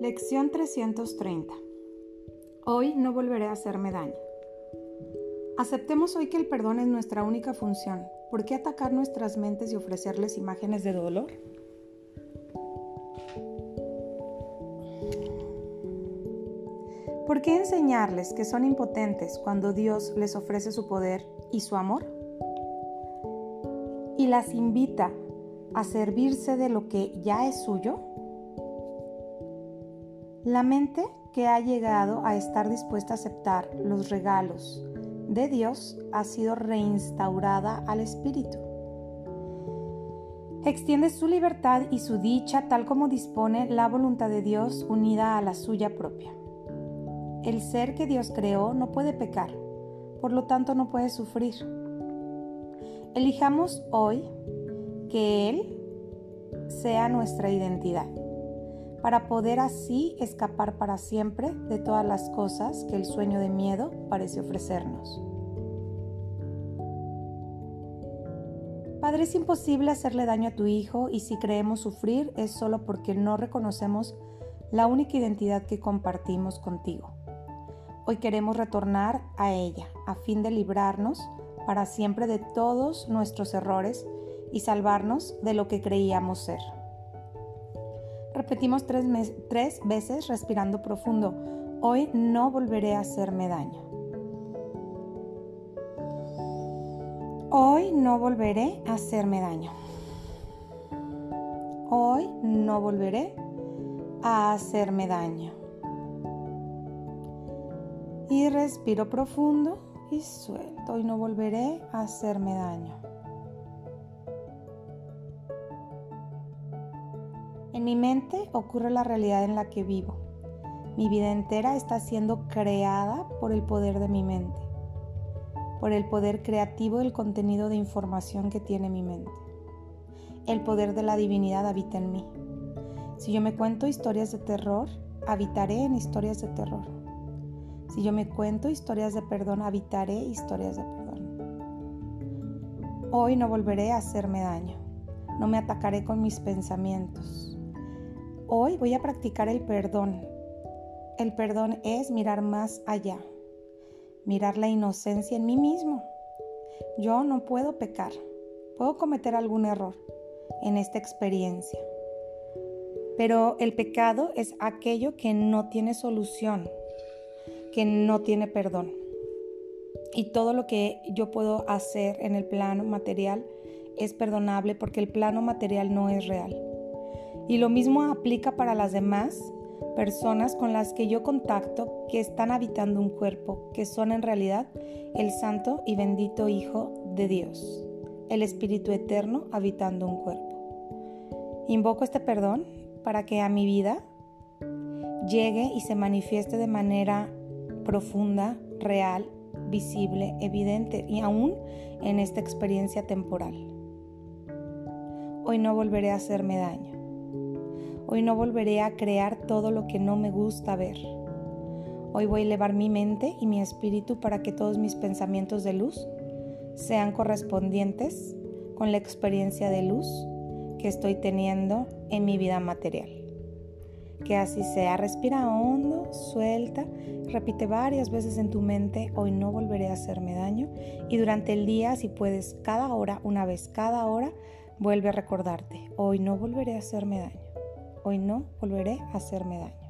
Lección 330. Hoy no volveré a hacerme daño. Aceptemos hoy que el perdón es nuestra única función. ¿Por qué atacar nuestras mentes y ofrecerles imágenes de dolor? ¿Por qué enseñarles que son impotentes cuando Dios les ofrece su poder y su amor? Y las invita a servirse de lo que ya es suyo. La mente que ha llegado a estar dispuesta a aceptar los regalos de Dios ha sido reinstaurada al Espíritu. Extiende su libertad y su dicha tal como dispone la voluntad de Dios unida a la suya propia. El ser que Dios creó no puede pecar, por lo tanto no puede sufrir. Elijamos hoy que Él sea nuestra identidad, para poder así escapar para siempre de todas las cosas que el sueño de miedo parece ofrecernos. Padre, es imposible hacerle daño a tu hijo y si creemos sufrir es solo porque no reconocemos la única identidad que compartimos contigo. Hoy queremos retornar a ella a fin de librarnos para siempre de todos nuestros errores y salvarnos de lo que creíamos ser. Repetimos tres, tres, veces respirando profundo. Hoy no volveré a hacerme daño. Hoy no volveré a hacerme daño. Hoy no volveré a hacerme daño y respiro profundo y suelto y no volveré a hacerme daño. En mi mente ocurre la realidad en la que vivo. Mi vida entera está siendo creada por el poder de mi mente, por el poder creativo del contenido de información que tiene mi mente. El poder de la divinidad habita en mí. Si yo me cuento historias de terror, habitaré en historias de terror. Si yo me cuento historias de perdón, habitaré historias de perdón. Hoy no volveré a hacerme daño. No me atacaré con mis pensamientos. Hoy voy a practicar el perdón. El perdón es mirar más allá, mirar la inocencia en mí mismo. Yo no puedo pecar, puedo cometer algún error en esta experiencia. Pero el pecado es aquello que no tiene solución, que no tiene perdón. Y todo lo que yo puedo hacer en el plano material es perdonable porque el plano material no es real. Y lo mismo aplica para las demás personas con las que yo contacto que están habitando un cuerpo, que son en realidad el santo y bendito Hijo de Dios, el Espíritu Eterno habitando un cuerpo. Invoco este perdón para que a mi vida llegue y se manifieste de manera profunda, real, visible, evidente y aún en esta experiencia temporal. Hoy no volveré a hacerme daño. Hoy no volveré a crear todo lo que no me gusta ver. Hoy voy a elevar mi mente y mi espíritu para que todos mis pensamientos de luz sean correspondientes con la experiencia de luz que estoy teniendo en mi vida material. Que así sea. Respira hondo, suelta, repite varias veces en tu mente, hoy no volveré a hacerme daño. Y durante el día, si puedes, cada hora, una vez cada hora, vuelve a recordarte, hoy no volveré a hacerme daño. Hoy no volveré a hacerme daño.